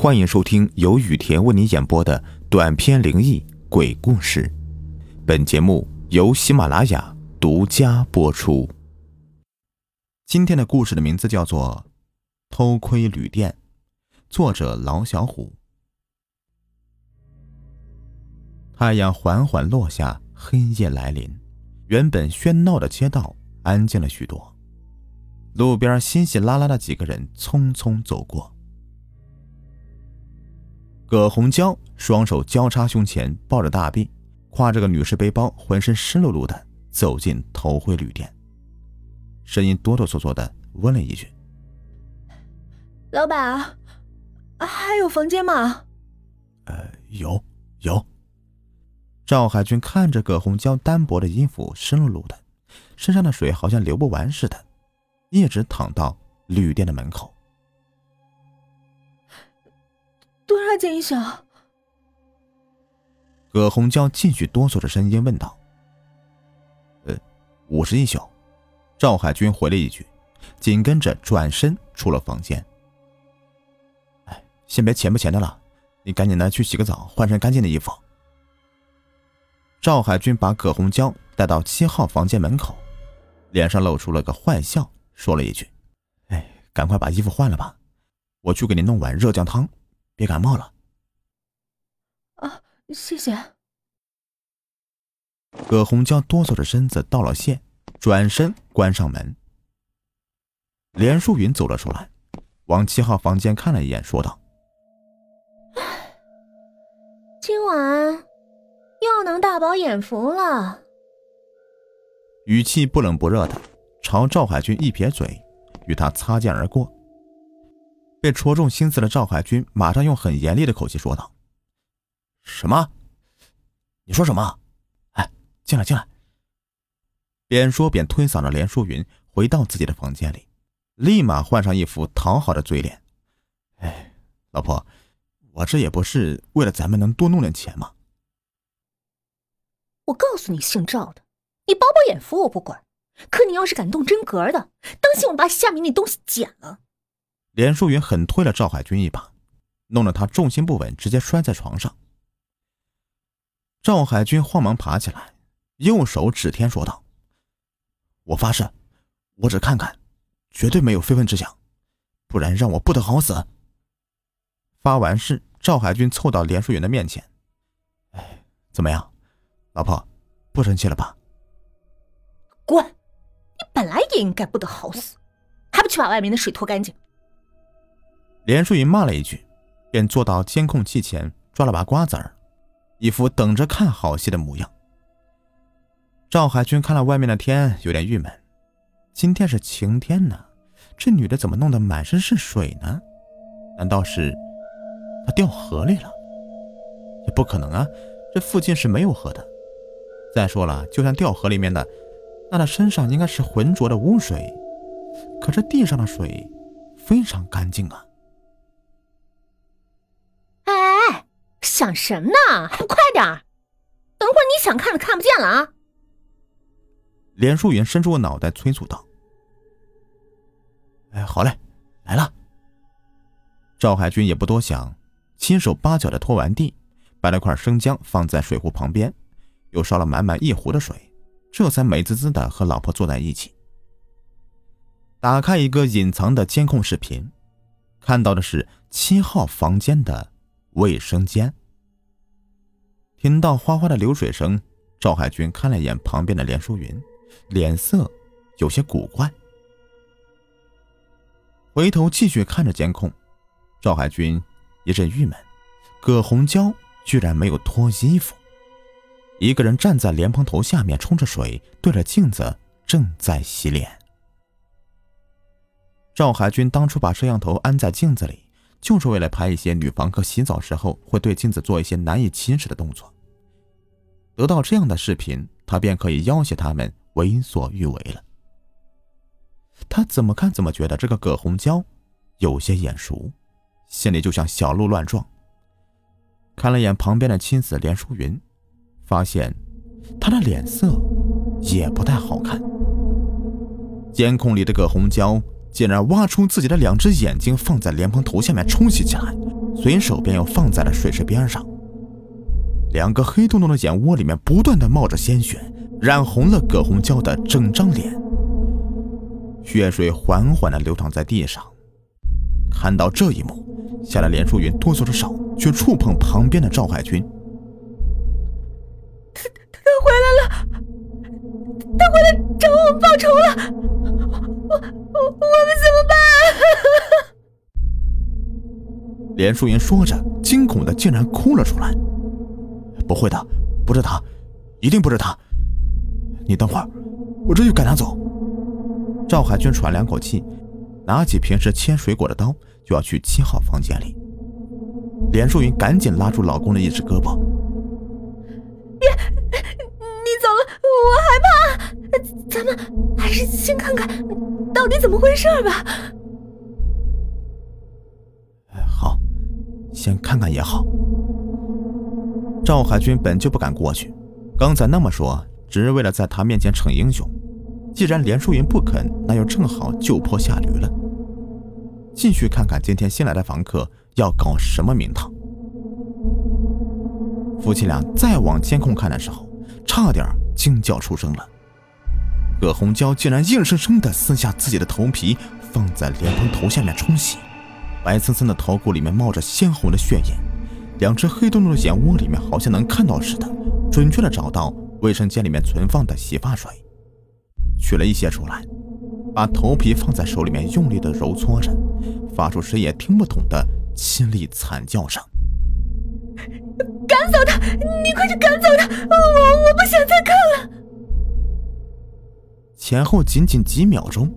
欢迎收听由雨田为你演播的短篇灵异鬼故事。本节目由喜马拉雅独家播出。今天的故事的名字叫做《偷窥旅店》，作者老小虎。太阳缓缓落下，黑夜来临，原本喧闹的街道安静了许多。路边稀稀拉拉的几个人匆匆走过。葛红娇双手交叉胸前，抱着大臂，挎着个女士背包，浑身湿漉漉的走进头辉旅店，声音哆哆嗦嗦的问了一句：“老板，还有房间吗？”“呃，有，有。”赵海军看着葛红娇单薄的衣服，湿漉漉的，身上的水好像流不完似的，一直躺到旅店的门口。多少钱一宿？葛红娇继续哆嗦着声音问道：“呃，五十一宿。”赵海军回了一句，紧跟着转身出了房间。哎，先别钱不钱的了，你赶紧的去洗个澡，换身干净的衣服。赵海军把葛红娇带到七号房间门口，脸上露出了个坏笑，说了一句：“哎，赶快把衣服换了吧，我去给你弄碗热姜汤。”别感冒了。啊，谢谢。葛红娇哆嗦着身子道了谢，转身关上门。连淑云走了出来，往七号房间看了一眼，说道：“今晚又能大饱眼福了。”语气不冷不热的朝赵海军一撇嘴，与他擦肩而过。被戳中心思的赵海军马上用很严厉的口气说道：“什么？你说什么？哎，进来，进来！”边说边推搡着连淑云回到自己的房间里，立马换上一副讨好的嘴脸：“哎，老婆，我这也不是为了咱们能多弄点钱吗？”我告诉你，姓赵的，你饱饱眼福我不管，可你要是敢动真格的，当心我把下面那东西剪了！连淑云狠推了赵海军一把，弄得他重心不稳，直接摔在床上。赵海军慌忙爬起来，右手指天说道：“我发誓，我只看看，绝对没有非分之想，不然让我不得好死。”发完誓，赵海军凑到连淑云的面前：“哎，怎么样，老婆，不生气了吧？”“滚！你本来也应该不得好死，还不去把外面的水拖干净？”连淑云骂了一句，便坐到监控器前抓了把瓜子儿，一副等着看好戏的模样。赵海军看了外面的天，有点郁闷。今天是晴天呢，这女的怎么弄得满身是水呢？难道是她掉河里了？也不可能啊，这附近是没有河的。再说了，就算掉河里面的，那她身上应该是浑浊的污水，可这地上的水非常干净啊。想什么呢？还不快点！等会儿你想看的看不见了啊！连淑云伸出个脑袋催促道：“哎，好嘞，来了。”赵海军也不多想，七手八脚的拖完地，摆了块生姜放在水壶旁边，又烧了满满一壶的水，这才美滋滋的和老婆坐在一起。打开一个隐藏的监控视频，看到的是七号房间的卫生间。听到哗哗的流水声，赵海军看了一眼旁边的连淑云，脸色有些古怪。回头继续看着监控，赵海军一阵郁闷：葛红娇居然没有脱衣服，一个人站在莲蓬头下面冲着水，对着镜子正在洗脸。赵海军当初把摄像头安在镜子里。就是为了拍一些女房客洗澡时候会对镜子做一些难以启齿的动作。得到这样的视频，他便可以要挟他们为所欲为了。他怎么看怎么觉得这个葛红娇有些眼熟，心里就像小鹿乱撞。看了眼旁边的妻子连淑云，发现她的脸色也不太好看。监控里的葛红娇。竟然挖出自己的两只眼睛，放在莲蓬头下面冲洗起来，随手便又放在了水池边上。两个黑洞洞的眼窝里面不断的冒着鲜血，染红了葛红娇的整张脸。血水缓缓的流淌在地上。看到这一幕，吓得连淑云哆嗦着手去触碰旁边的赵海军。他他回来了，他回来找我们报仇了，我我我们怎么办？连淑云说着，惊恐的竟然哭了出来。不会的，不是他，一定不是他。你等会儿，我这就赶他走。赵海军喘两口气，拿起平时切水果的刀，就要去七号房间里。连淑云赶紧拉住老公的一只胳膊：“别，你走了，我害怕。咱们还是先看看到底怎么回事吧。”好，先看看也好。赵海军本就不敢过去，刚才那么说，只是为了在他面前逞英雄。既然连淑云不肯，那又正好就坡下驴了。继续看看今天新来的房客要搞什么名堂。夫妻俩再往监控看的时候，差点惊叫出声了。葛红娇竟然硬生生地撕下自己的头皮，放在莲蓬头下面冲洗，白森森的头骨里面冒着鲜红的血液。两只黑洞洞的眼窝里面好像能看到似的，准确的找到卫生间里面存放的洗发水，取了一些出来，把头皮放在手里面用力的揉搓着，发出谁也听不懂的凄厉惨叫声。赶走他！你快去赶走他！我我不想再看了。前后仅仅几秒钟，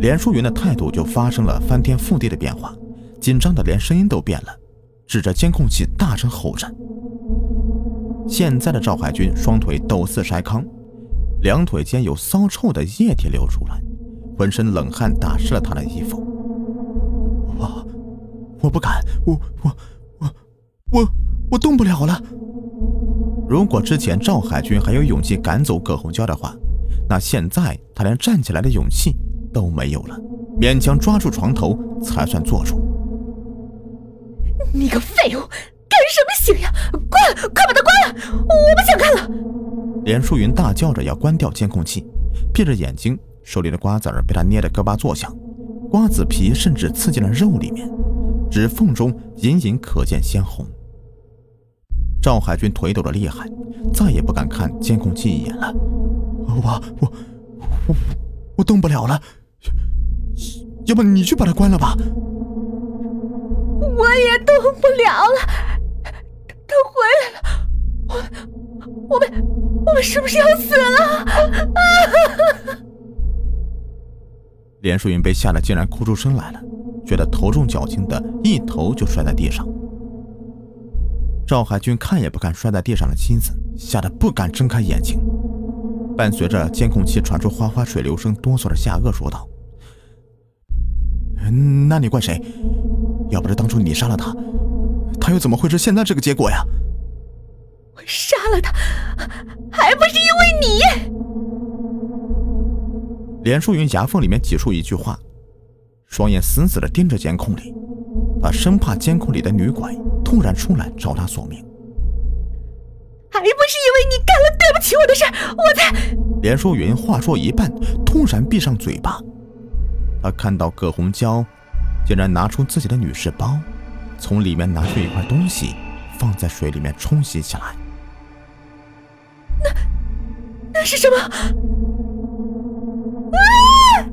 连淑云的态度就发生了翻天覆地的变化，紧张的连声音都变了。指着监控器大声吼着。现在的赵海军双腿抖似筛糠，两腿间有骚臭的液体流出来，浑身冷汗打湿了他的衣服。我，我不敢，我我我我我动不了了。如果之前赵海军还有勇气赶走葛红娇的话，那现在他连站起来的勇气都没有了，勉强抓住床头才算坐住。你个废物，干什么醒呀？关，快把它关了！我不想看了。连淑云大叫着要关掉监控器，闭着眼睛，手里的瓜子儿被他捏得咯巴作响，瓜子皮甚至刺进了肉里面，指缝中隐隐可见鲜红。赵海军腿抖得厉害，再也不敢看监控器一眼了。我我我我动不了了，要不你去把它关了吧。我也动不了了，他回来了，我我们我们是不是要死了？连淑云被吓得竟然哭出声来了，觉得头重脚轻的，一头就摔在地上。赵海军看也不看摔在地上的妻子，吓得不敢睁开眼睛，伴随着监控器传出哗哗水流声，哆嗦着下颚说道：“那你怪谁？”要不是当初你杀了他，他又怎么会是现在这个结果呀？我杀了他，还不是因为你！连淑云牙缝里面挤出一句话，双眼死死的盯着监控里，他生怕监控里的女鬼突然出来找他索命。还不是因为你干了对不起我的事，我才……连淑云话说一半，突然闭上嘴巴。他看到葛红娇。竟然拿出自己的女士包，从里面拿出一块东西，放在水里面冲洗起来。那那是什么？啊！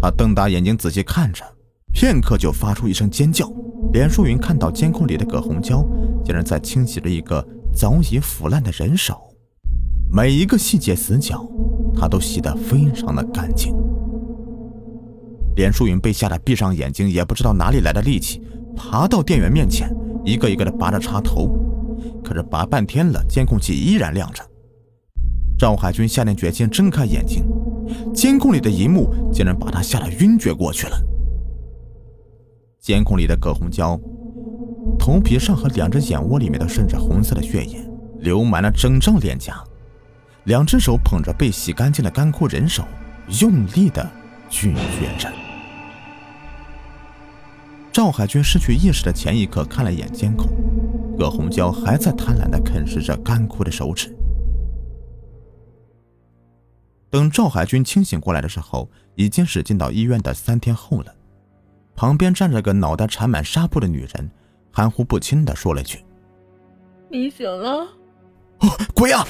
他瞪大眼睛仔细看着，片刻就发出一声尖叫。连淑云看到监控里的葛红娇，竟然在清洗着一个早已腐烂的人手，每一个细节死角，她都洗得非常的干净。连淑云被吓得闭上眼睛，也不知道哪里来的力气，爬到店员面前，一个一个的拔着插头。可是拔半天了，监控器依然亮着。赵海军下定决心睁开眼睛，监控里的一幕竟然把他吓得晕厥过去了。监控里的葛红娇，头皮上和两只眼窝里面都渗着红色的血液，流满了整张脸颊，两只手捧着被洗干净的干枯人手，用力的咀嚼着。赵海军失去意识的前一刻，看了一眼监控，葛红娇还在贪婪地啃食着干枯的手指。等赵海军清醒过来的时候，已经是进到医院的三天后了。旁边站着个脑袋缠满纱布的女人，含糊不清地说了一句：“你醒了。”“哦，鬼啊！”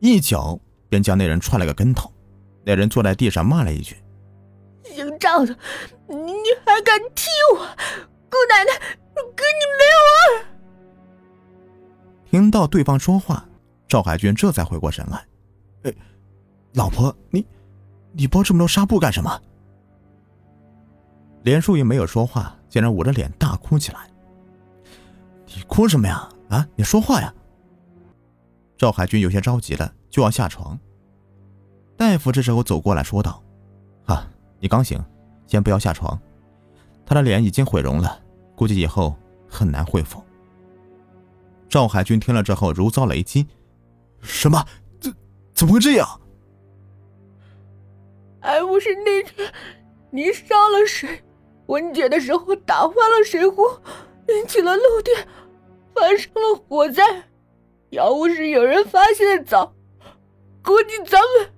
一脚便将那人踹了个跟头。那人坐在地上骂了一句：“姓赵的，你还敢踢我！姑奶奶，跟你没完！”听到对方说话，赵海军这才回过神来：“哎，老婆，你，你包这么多纱布干什么？”连淑云没有说话，竟然捂着脸大哭起来。“你哭什么呀？啊，你说话呀！”赵海军有些着急了，就要下床。大夫这时候走过来说道：“啊，你刚醒，先不要下床。他的脸已经毁容了，估计以后很难恢复。”赵海军听了之后如遭雷击：“什么？怎怎么会这样？还不是那天你烧了水，文姐的时候打翻了水壶，引起了漏电，发生了火灾。要不是有人发现的早，估计咱们……”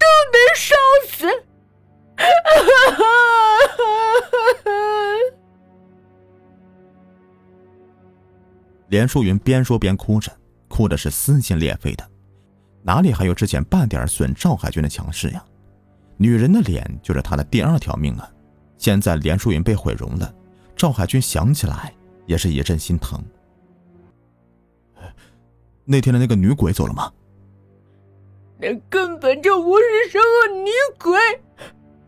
都得烧死！连淑云边说边哭着，哭的是撕心裂肺的，哪里还有之前半点损赵海军的强势呀？女人的脸就是她的第二条命啊！现在连淑云被毁容了，赵海军想起来也是一阵心疼。那天的那个女鬼走了吗？那根本就不是什么女鬼，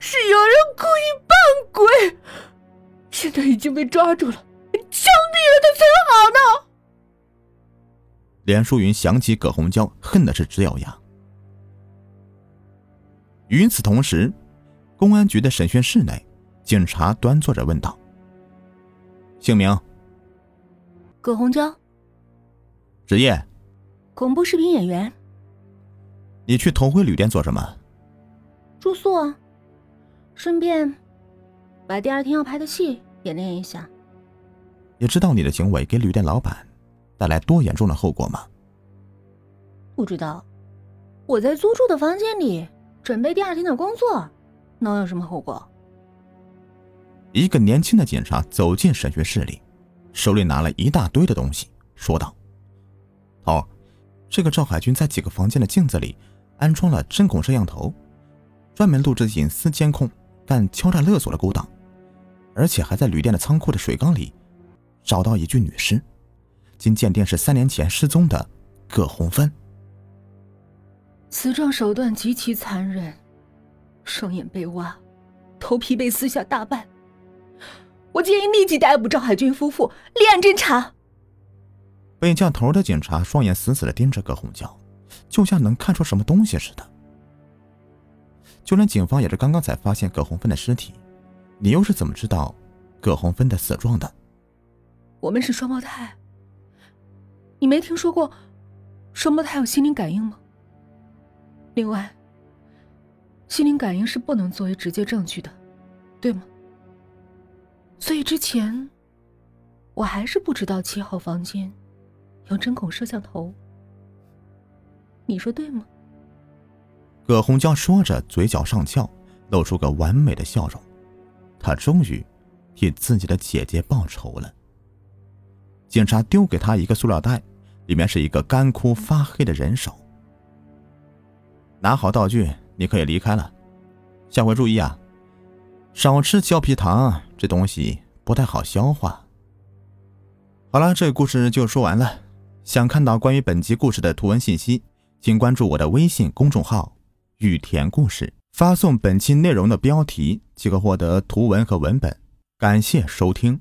是有人故意扮鬼。现在已经被抓住了，枪毙了他才好呢。连淑云想起葛红娇，恨的是直咬牙。与此同时，公安局的审讯室内，警察端坐着问道：“姓名？葛红娇。职业？恐怖视频演员。”你去同辉旅店做什么？住宿啊，顺便把第二天要拍的戏演练一下。你知道你的行为给旅店老板带来多严重的后果吗？不知道，我在租住的房间里准备第二天的工作，能有什么后果？一个年轻的警察走进审讯室里，手里拿了一大堆的东西，说道：“头，这个赵海军在几个房间的镜子里。”安装了针孔摄像头，专门录制隐私监控，干敲诈勒索的勾当，而且还在旅店的仓库的水缸里找到一具女尸，经鉴定是三年前失踪的葛红芬。此状手段极其残忍，双眼被挖，头皮被撕下大半。我建议立即逮捕赵海军夫妇，立案侦查。被叫头的警察双眼死死的盯着葛红娇。就像能看出什么东西似的。就连警方也是刚刚才发现葛红芬的尸体，你又是怎么知道葛红芬的死状的？我们是双胞胎。你没听说过双胞胎有心灵感应吗？另外，心灵感应是不能作为直接证据的，对吗？所以之前我还是不知道七号房间有针孔摄像头。你说对吗？葛红娇说着，嘴角上翘，露出个完美的笑容。她终于替自己的姐姐报仇了。警察丢给他一个塑料袋，里面是一个干枯发黑的人手。拿好道具，你可以离开了。下回注意啊，少吃胶皮糖，这东西不太好消化。好了，这个故事就说完了。想看到关于本集故事的图文信息。请关注我的微信公众号“雨田故事”，发送本期内容的标题即可获得图文和文本。感谢收听。